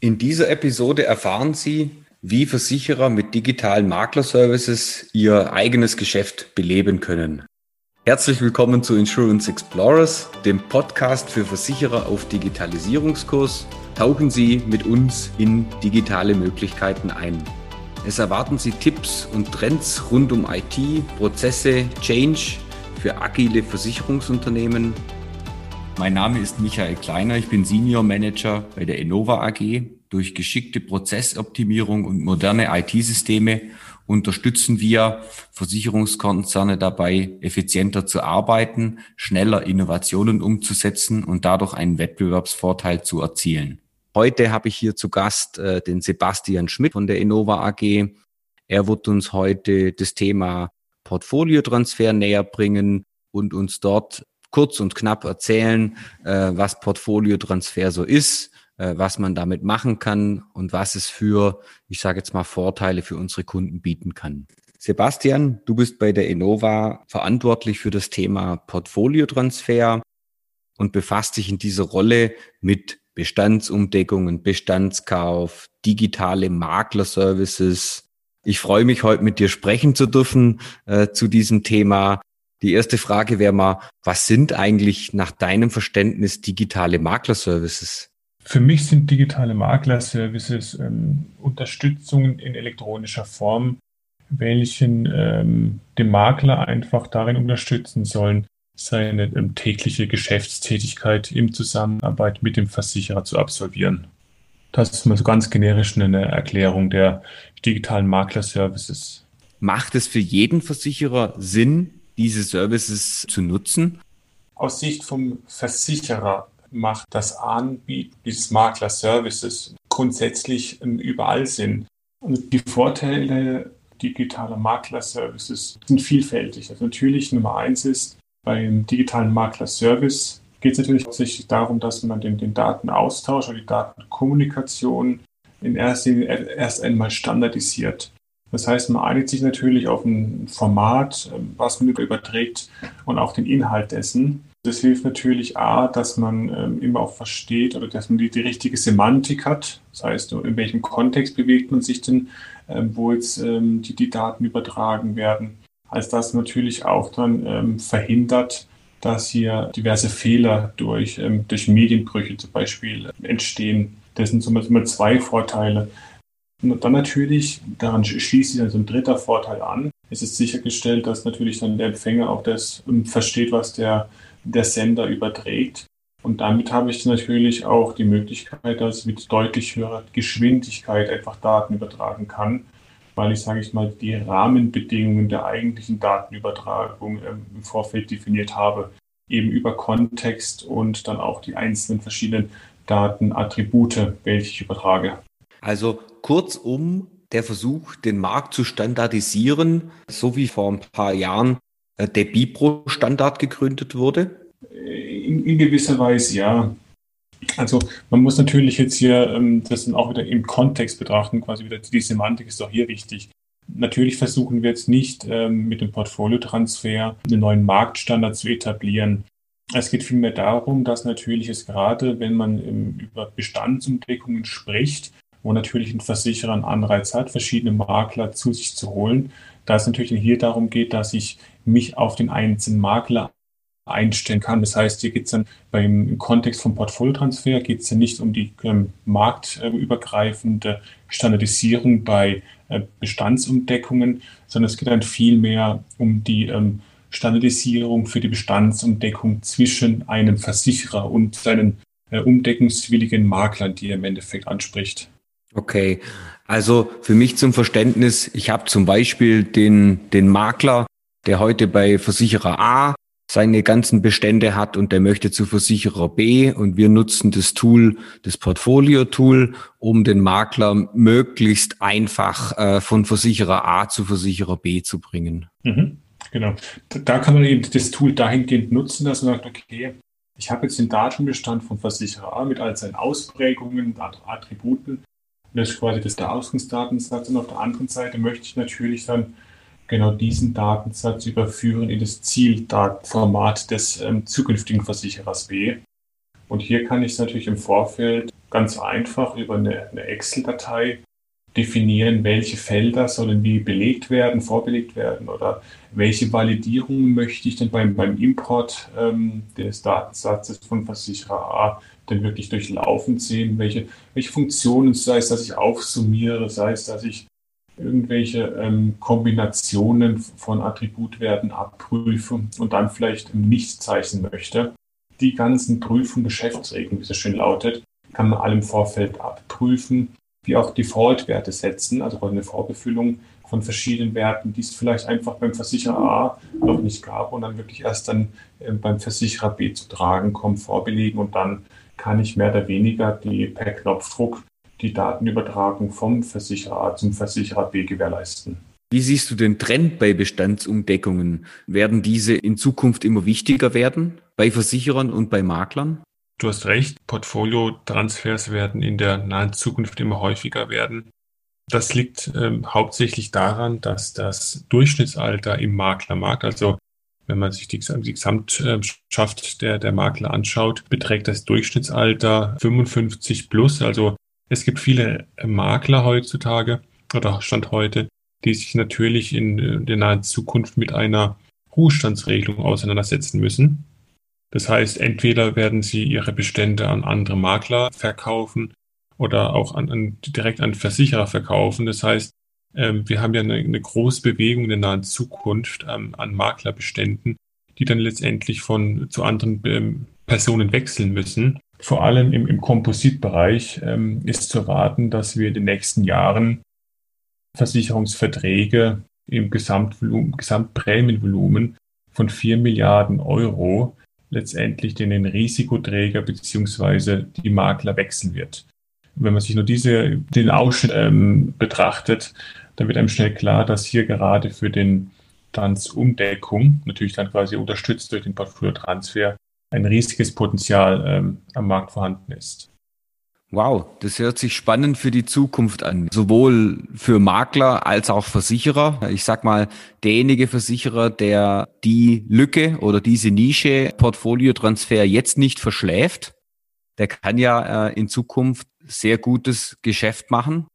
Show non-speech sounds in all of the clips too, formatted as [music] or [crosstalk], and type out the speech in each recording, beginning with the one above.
In dieser Episode erfahren Sie, wie Versicherer mit digitalen Maklerservices ihr eigenes Geschäft beleben können. Herzlich willkommen zu Insurance Explorers, dem Podcast für Versicherer auf Digitalisierungskurs. Tauchen Sie mit uns in digitale Möglichkeiten ein. Es erwarten Sie Tipps und Trends rund um IT, Prozesse, Change für agile Versicherungsunternehmen mein Name ist Michael Kleiner, ich bin Senior Manager bei der Innova AG. Durch geschickte Prozessoptimierung und moderne IT-Systeme unterstützen wir Versicherungskonzerne dabei, effizienter zu arbeiten, schneller Innovationen umzusetzen und dadurch einen Wettbewerbsvorteil zu erzielen. Heute habe ich hier zu Gast äh, den Sebastian Schmidt von der Innova AG. Er wird uns heute das Thema Portfoliotransfer näher bringen und uns dort kurz und knapp erzählen, äh, was Portfoliotransfer so ist, äh, was man damit machen kann und was es für, ich sage jetzt mal, Vorteile für unsere Kunden bieten kann. Sebastian, du bist bei der Innova verantwortlich für das Thema Portfoliotransfer und befasst dich in dieser Rolle mit Bestandsumdeckungen, Bestandskauf, digitale Maklerservices. Ich freue mich heute mit dir sprechen zu dürfen äh, zu diesem Thema. Die erste Frage wäre mal, was sind eigentlich nach deinem Verständnis digitale Maklerservices? Für mich sind digitale Maklerservices ähm, Unterstützungen in elektronischer Form, welchen ähm, den Makler einfach darin unterstützen sollen, seine ähm, tägliche Geschäftstätigkeit im Zusammenarbeit mit dem Versicherer zu absolvieren. Das ist mal so ganz generisch eine Erklärung der digitalen Maklerservices. Macht es für jeden Versicherer Sinn, diese Services zu nutzen? Aus Sicht vom Versicherer macht das Anbieten dieses Makler-Services grundsätzlich überall Sinn. Und die Vorteile digitaler Makler-Services sind vielfältig. Also natürlich Nummer eins ist, beim digitalen Makler-Service geht es natürlich hauptsächlich darum, dass man den, den Datenaustausch oder die Datenkommunikation in erster Linie erst einmal standardisiert. Das heißt, man einigt sich natürlich auf ein Format, was man überträgt und auch den Inhalt dessen. Das hilft natürlich A, dass man ähm, immer auch versteht oder dass man die, die richtige Semantik hat. Das heißt, in welchem Kontext bewegt man sich denn, ähm, wo jetzt ähm, die, die Daten übertragen werden. Als das natürlich auch dann verhindert, dass hier diverse Fehler durch, durch Medienbrüche zum Beispiel entstehen. Das sind zum Beispiel zwei Vorteile. Und dann natürlich, daran schließt sich dann so ein dritter Vorteil an. Es ist sichergestellt, dass natürlich dann der Empfänger auch das ähm, versteht, was der, der Sender überträgt. Und damit habe ich natürlich auch die Möglichkeit, dass ich mit deutlich höherer Geschwindigkeit einfach Daten übertragen kann, weil ich, sage ich mal, die Rahmenbedingungen der eigentlichen Datenübertragung ähm, im Vorfeld definiert habe, eben über Kontext und dann auch die einzelnen verschiedenen Datenattribute, welche ich übertrage. Also kurzum der Versuch, den Markt zu standardisieren, so wie vor ein paar Jahren äh, der Bipro-Standard gegründet wurde? In, in, gewisser Weise ja. Also man muss natürlich jetzt hier ähm, das dann auch wieder im Kontext betrachten, quasi wieder die Semantik ist doch hier wichtig. Natürlich versuchen wir jetzt nicht ähm, mit dem Portfoliotransfer einen neuen Marktstandard zu etablieren. Es geht vielmehr darum, dass natürlich es gerade, wenn man ähm, über Bestandsumdeckungen spricht, wo natürlich ein Versicherer einen Anreiz hat, verschiedene Makler zu sich zu holen. Da es natürlich hier darum geht, dass ich mich auf den einzelnen Makler einstellen kann. Das heißt, hier geht es dann beim Kontext vom Portfoliotransfer geht es ja nicht um die ähm, marktübergreifende Standardisierung bei äh, Bestandsumdeckungen, sondern es geht dann vielmehr um die ähm, Standardisierung für die Bestandsumdeckung zwischen einem Versicherer und seinen äh, umdeckungswilligen Maklern, die er im Endeffekt anspricht. Okay, also für mich zum Verständnis, ich habe zum Beispiel den, den Makler, der heute bei Versicherer A seine ganzen Bestände hat und der möchte zu Versicherer B und wir nutzen das Tool, das Portfolio-Tool, um den Makler möglichst einfach äh, von Versicherer A zu Versicherer B zu bringen. Mhm, genau. Da kann man eben das Tool dahingehend nutzen, dass man sagt, okay, ich habe jetzt den Datenbestand von Versicherer A mit all seinen Ausprägungen, Attributen das ist quasi das der Ausgangsdatensatz. Und auf der anderen Seite möchte ich natürlich dann genau diesen Datensatz überführen in das Zieldatenformat des ähm, zukünftigen Versicherers B. Und hier kann ich natürlich im Vorfeld ganz einfach über eine, eine Excel-Datei definieren, welche Felder sollen wie belegt werden, vorbelegt werden oder welche Validierungen möchte ich denn beim, beim Import ähm, des Datensatzes von Versicherer A denn wirklich durchlaufen sehen, welche, welche Funktionen, sei es, dass ich aufsummiere, sei es, dass ich irgendwelche ähm, Kombinationen von Attributwerten abprüfe und dann vielleicht im Nichtzeichen möchte. Die ganzen Prüfungen, Geschäftsregeln, wie es so schön lautet, kann man alle im Vorfeld abprüfen, wie auch Default-Werte setzen, also eine Vorbefüllung von verschiedenen Werten, die es vielleicht einfach beim Versicherer A noch nicht gab und dann wirklich erst dann äh, beim Versicherer B zu tragen kommt, vorbelegen und dann kann ich mehr oder weniger die per Knopfdruck die Datenübertragung vom Versicherer A zum Versicherer B gewährleisten. Wie siehst du den Trend bei Bestandsumdeckungen? Werden diese in Zukunft immer wichtiger werden bei Versicherern und bei Maklern? Du hast recht, Portfolio-Transfers werden in der nahen Zukunft immer häufiger werden. Das liegt ähm, hauptsächlich daran, dass das Durchschnittsalter im Maklermarkt, also wenn man sich die, die Gesamtschaft der, der Makler anschaut, beträgt das Durchschnittsalter 55 plus. Also es gibt viele Makler heutzutage oder Stand heute, die sich natürlich in der nahen Zukunft mit einer Ruhestandsregelung auseinandersetzen müssen. Das heißt, entweder werden sie ihre Bestände an andere Makler verkaufen oder auch an, an, direkt an Versicherer verkaufen. Das heißt, ähm, wir haben ja eine, eine, große Bewegung in der nahen Zukunft ähm, an Maklerbeständen, die dann letztendlich von zu anderen ähm, Personen wechseln müssen. Vor allem im, im Kompositbereich ähm, ist zu erwarten, dass wir in den nächsten Jahren Versicherungsverträge im Gesamtprämienvolumen von 4 Milliarden Euro letztendlich den Risikoträger beziehungsweise die Makler wechseln wird. Wenn man sich nur diese, den Ausschnitt ähm, betrachtet, dann wird einem schnell klar, dass hier gerade für den Tanzumdeckung, natürlich dann quasi unterstützt durch den Portfolio-Transfer, ein riesiges Potenzial ähm, am Markt vorhanden ist. Wow, das hört sich spannend für die Zukunft an. Sowohl für Makler als auch Versicherer. Ich sag mal, derjenige Versicherer, der die Lücke oder diese Nische Portfoliotransfer jetzt nicht verschläft, der kann ja äh, in Zukunft sehr gutes Geschäft machen.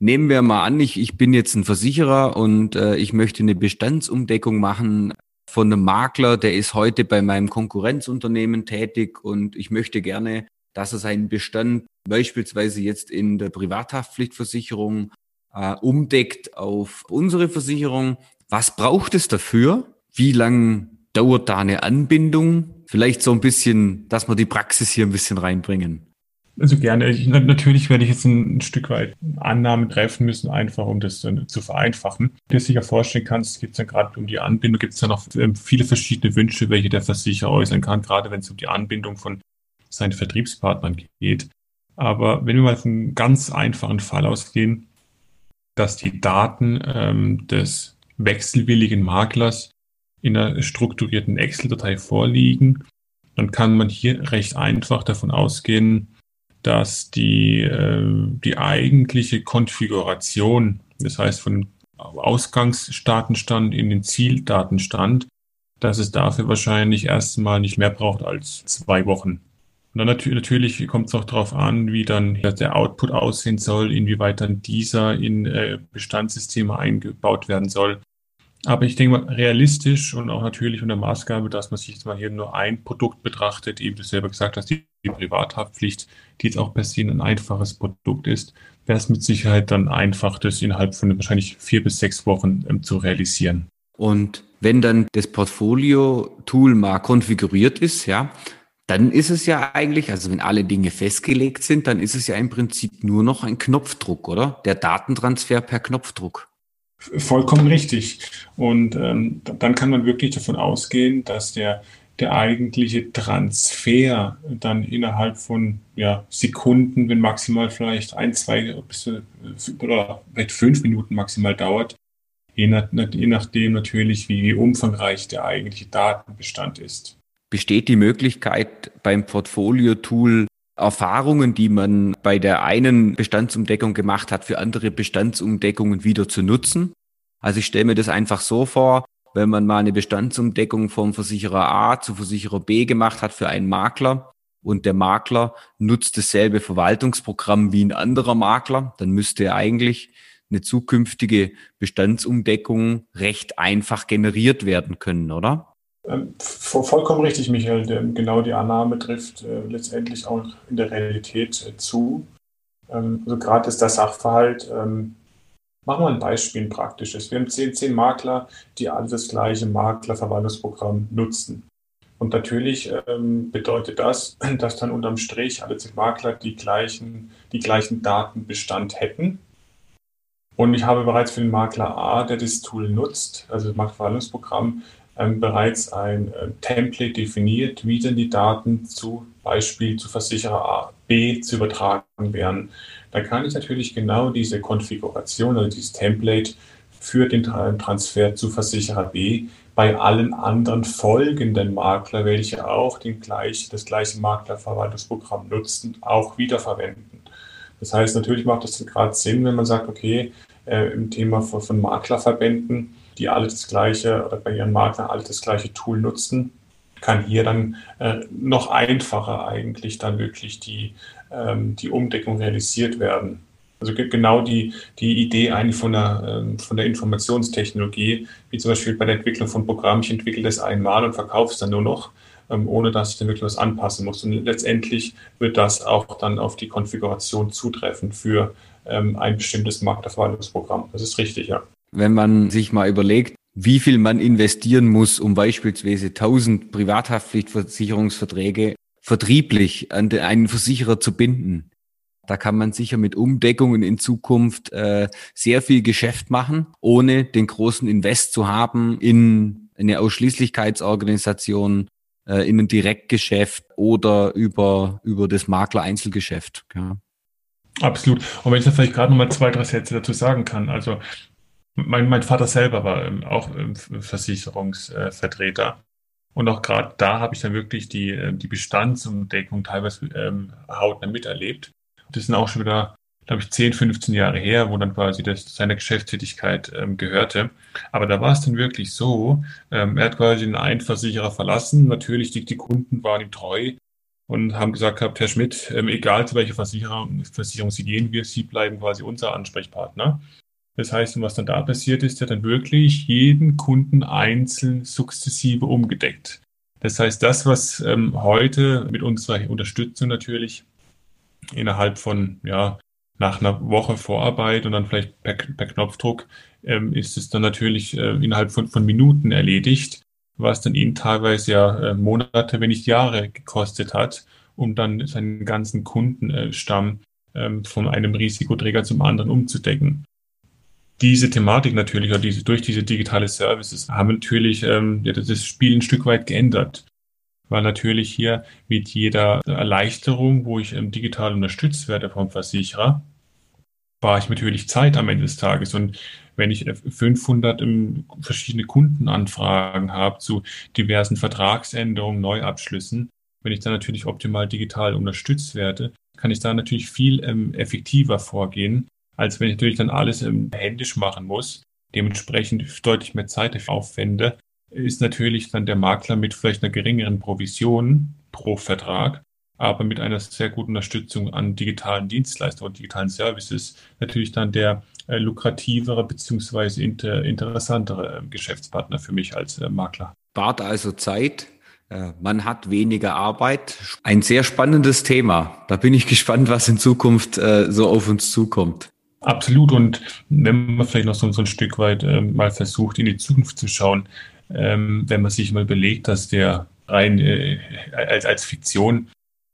Nehmen wir mal an, ich, ich bin jetzt ein Versicherer und äh, ich möchte eine Bestandsumdeckung machen von einem Makler, der ist heute bei meinem Konkurrenzunternehmen tätig und ich möchte gerne dass er seinen Bestand beispielsweise jetzt in der Privathaftpflichtversicherung äh, umdeckt auf unsere Versicherung. Was braucht es dafür? Wie lang dauert da eine Anbindung? Vielleicht so ein bisschen, dass wir die Praxis hier ein bisschen reinbringen. Also gerne. Ich, natürlich werde ich jetzt ein, ein, Stück weit Annahmen treffen müssen, einfach um das äh, zu vereinfachen. Wie du sicher vorstellen kannst, gibt es ja gerade um die Anbindung, gibt es ja noch ähm, viele verschiedene Wünsche, welche der Versicherer äußern kann, gerade wenn es um die Anbindung von seinen Vertriebspartnern geht. Aber wenn wir mal von einem ganz einfachen Fall ausgehen, dass die Daten ähm, des wechselwilligen Maklers in einer strukturierten Excel-Datei vorliegen, dann kann man hier recht einfach davon ausgehen, dass die, äh, die eigentliche Konfiguration, das heißt von Ausgangsdatenstand in den Zieldatenstand, dass es dafür wahrscheinlich erstmal nicht mehr braucht als zwei Wochen. Und dann nat natürlich kommt es auch darauf an, wie dann der Output aussehen soll, inwieweit dann dieser in äh, Bestandssysteme eingebaut werden soll. Aber ich denke mal, realistisch und auch natürlich unter Maßgabe, dass man sich jetzt mal hier nur ein Produkt betrachtet, eben du selber gesagt hast, die, die Privathaftpflicht, die jetzt auch per se ein einfaches Produkt ist, wäre es mit Sicherheit dann einfach, das innerhalb von wahrscheinlich vier bis sechs Wochen ähm, zu realisieren. Und wenn dann das Portfolio-Tool mal konfiguriert ist, ja, dann ist es ja eigentlich, also wenn alle Dinge festgelegt sind, dann ist es ja im Prinzip nur noch ein Knopfdruck, oder? Der Datentransfer per Knopfdruck. Vollkommen richtig. Und ähm, dann kann man wirklich davon ausgehen, dass der, der eigentliche Transfer dann innerhalb von ja, Sekunden, wenn maximal vielleicht ein, zwei bis, oder vielleicht fünf Minuten maximal dauert, je, je nachdem natürlich, wie umfangreich der eigentliche Datenbestand ist besteht die Möglichkeit beim Portfolio-Tool Erfahrungen, die man bei der einen Bestandsumdeckung gemacht hat, für andere Bestandsumdeckungen wieder zu nutzen. Also ich stelle mir das einfach so vor, wenn man mal eine Bestandsumdeckung vom Versicherer A zu Versicherer B gemacht hat für einen Makler, und der Makler nutzt dasselbe Verwaltungsprogramm wie ein anderer Makler, dann müsste eigentlich eine zukünftige Bestandsumdeckung recht einfach generiert werden können, oder? Ähm, vollkommen richtig, Michael. Genau die Annahme trifft äh, letztendlich auch in der Realität äh, zu. Ähm, also gerade ist der Sachverhalt, ähm, machen wir ein Beispiel, ein praktisches. Wir haben zehn, zehn Makler, die alle das gleiche Maklerverwaltungsprogramm nutzen. Und natürlich ähm, bedeutet das, [clears throat] dass dann unterm Strich alle zehn Makler die gleichen, die gleichen Datenbestand hätten. Und ich habe bereits für den Makler A, der das Tool nutzt, also das Marktverwaltungsprogramm, ähm, bereits ein äh, Template definiert, wie denn die Daten zu Beispiel zu Versicherer A, B zu übertragen wären. Da kann ich natürlich genau diese Konfiguration, also dieses Template für den Transfer zu Versicherer B bei allen anderen folgenden Makler, welche auch den gleich, das gleiche Maklerverwaltungsprogramm nutzen, auch wiederverwenden. Das heißt, natürlich macht es gerade Sinn, wenn man sagt, okay, äh, im Thema von, von Maklerverbänden, die alle das gleiche oder bei ihren Maklern alle das gleiche Tool nutzen, kann hier dann äh, noch einfacher eigentlich dann wirklich die, ähm, die Umdeckung realisiert werden. Also genau die, die Idee eigentlich von der, ähm, von der Informationstechnologie, wie zum Beispiel bei der Entwicklung von Programmen, ich entwickle das einmal und verkaufe es dann nur noch, ähm, ohne dass ich dann wirklich was anpassen muss. Und letztendlich wird das auch dann auf die Konfiguration zutreffen für ähm, ein bestimmtes Marktverwaltungsprogramm. Das ist richtig, ja. Wenn man sich mal überlegt, wie viel man investieren muss, um beispielsweise 1000 Privathaftpflichtversicherungsverträge vertrieblich an einen Versicherer zu binden. Da kann man sicher mit Umdeckungen in Zukunft äh, sehr viel Geschäft machen, ohne den großen Invest zu haben in eine Ausschließlichkeitsorganisation, äh, in ein Direktgeschäft oder über, über das Makler-Einzelgeschäft. Ja. Absolut. Und wenn ich da vielleicht gerade nochmal zwei, drei Sätze dazu sagen kann. Also mein, mein Vater selber war ähm, auch ähm, Versicherungsvertreter. Und auch gerade da habe ich dann wirklich die, äh, die Bestandsumdeckung teilweise ähm, hautnah miterlebt. Das sind auch schon wieder, glaube ich, 10, 15 Jahre her, wo dann quasi das seine Geschäftstätigkeit ähm, gehörte. Aber da war es dann wirklich so, ähm, er hat quasi einen Einversicherer verlassen. Natürlich, die, die Kunden waren ihm treu und haben gesagt gehabt, Herr Schmidt, ähm, egal zu welcher Versicherung, Versicherung Sie gehen, wir, Sie bleiben quasi unser Ansprechpartner. Das heißt, was dann da passiert ist, ja dann wirklich jeden Kunden einzeln sukzessive umgedeckt. Das heißt, das, was ähm, heute mit unserer Unterstützung natürlich innerhalb von, ja, nach einer Woche Vorarbeit und dann vielleicht per, per Knopfdruck, ähm, ist es dann natürlich äh, innerhalb von, von Minuten erledigt, was dann ihn teilweise ja äh, Monate, wenn nicht Jahre gekostet hat, um dann seinen ganzen Kundenstamm ähm, von einem Risikoträger zum anderen umzudecken diese Thematik natürlich oder diese, durch diese digitale Services haben natürlich ähm, ja, das Spiel ein Stück weit geändert. Weil natürlich hier mit jeder Erleichterung, wo ich ähm, digital unterstützt werde vom Versicherer, spare ich natürlich Zeit am Ende des Tages. Und wenn ich 500 ähm, verschiedene Kundenanfragen habe zu diversen Vertragsänderungen, Neuabschlüssen, wenn ich dann natürlich optimal digital unterstützt werde, kann ich da natürlich viel ähm, effektiver vorgehen als wenn ich natürlich dann alles ähm, händisch machen muss. Dementsprechend deutlich mehr Zeit aufwende, ist natürlich dann der Makler mit vielleicht einer geringeren Provision pro Vertrag, aber mit einer sehr guten Unterstützung an digitalen Dienstleistungen und digitalen Services natürlich dann der äh, lukrativere beziehungsweise inter, interessantere äh, Geschäftspartner für mich als äh, Makler. Spart also Zeit, äh, man hat weniger Arbeit. Ein sehr spannendes Thema. Da bin ich [laughs] gespannt, was in Zukunft so auf uns zukommt. Absolut. Und wenn man vielleicht noch so, so ein Stück weit äh, mal versucht, in die Zukunft zu schauen, ähm, wenn man sich mal überlegt, dass der rein äh, als, als Fiktion,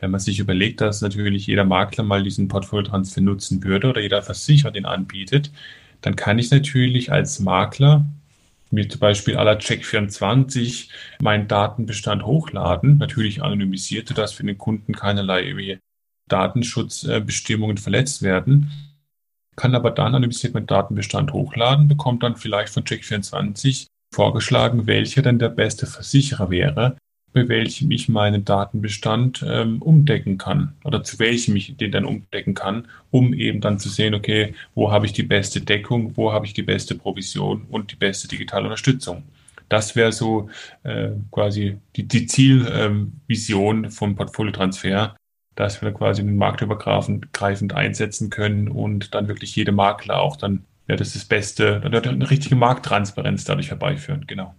wenn man sich überlegt, dass natürlich jeder Makler mal diesen Portfolio-Transfer nutzen würde oder jeder Versicherer den anbietet, dann kann ich natürlich als Makler mir zum Beispiel aller Check24 meinen Datenbestand hochladen, natürlich anonymisiert, sodass für den Kunden keinerlei Datenschutzbestimmungen verletzt werden kann aber dann anonymisiert mit Datenbestand hochladen, bekommt dann vielleicht von Check24 vorgeschlagen, welcher denn der beste Versicherer wäre, bei welchem ich meinen Datenbestand ähm, umdecken kann oder zu welchem ich den dann umdecken kann, um eben dann zu sehen, okay, wo habe ich die beste Deckung, wo habe ich die beste Provision und die beste digitale Unterstützung. Das wäre so äh, quasi die, die Zielvision ähm, vom Portfoliotransfer, dass wir quasi den marktübergreifend einsetzen können und dann wirklich jede Makler auch dann, ja, das ist das Beste, eine richtige Markttransparenz dadurch herbeiführen, genau.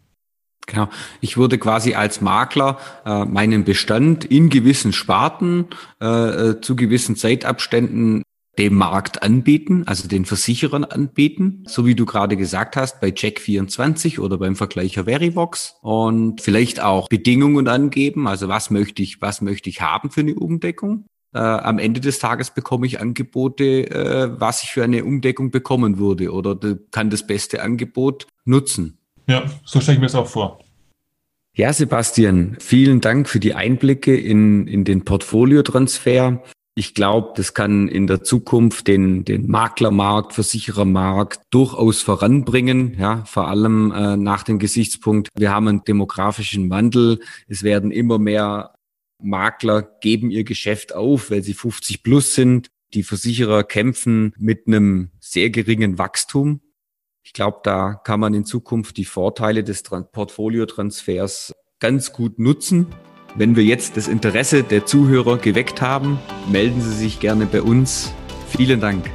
Genau. Ich würde quasi als Makler äh, meinen Bestand in gewissen Sparten äh, äh, zu gewissen Zeitabständen dem Markt anbieten, also den Versicherern anbieten, so wie du gerade gesagt hast, bei Check24 oder beim Vergleicher Verivox und vielleicht auch Bedingungen angeben, also was möchte ich, was möchte ich haben für eine Umdeckung. Äh, am Ende des Tages bekomme ich Angebote, äh, was ich für eine Umdeckung bekommen würde oder kann das beste Angebot nutzen. Ja, so stelle ich mir das auch vor. Ja, Sebastian, vielen Dank für die Einblicke in, in den Portfoliotransfer. Ich glaube, das kann in der Zukunft den, den Maklermarkt, Versicherermarkt durchaus voranbringen, ja, vor allem äh, nach dem Gesichtspunkt, wir haben einen demografischen Wandel. Es werden immer mehr Makler geben ihr Geschäft auf, weil sie 50 plus sind. Die Versicherer kämpfen mit einem sehr geringen Wachstum. Ich glaube, da kann man in Zukunft die Vorteile des Portfoliotransfers ganz gut nutzen. Wenn wir jetzt das Interesse der Zuhörer geweckt haben, melden Sie sich gerne bei uns. Vielen Dank.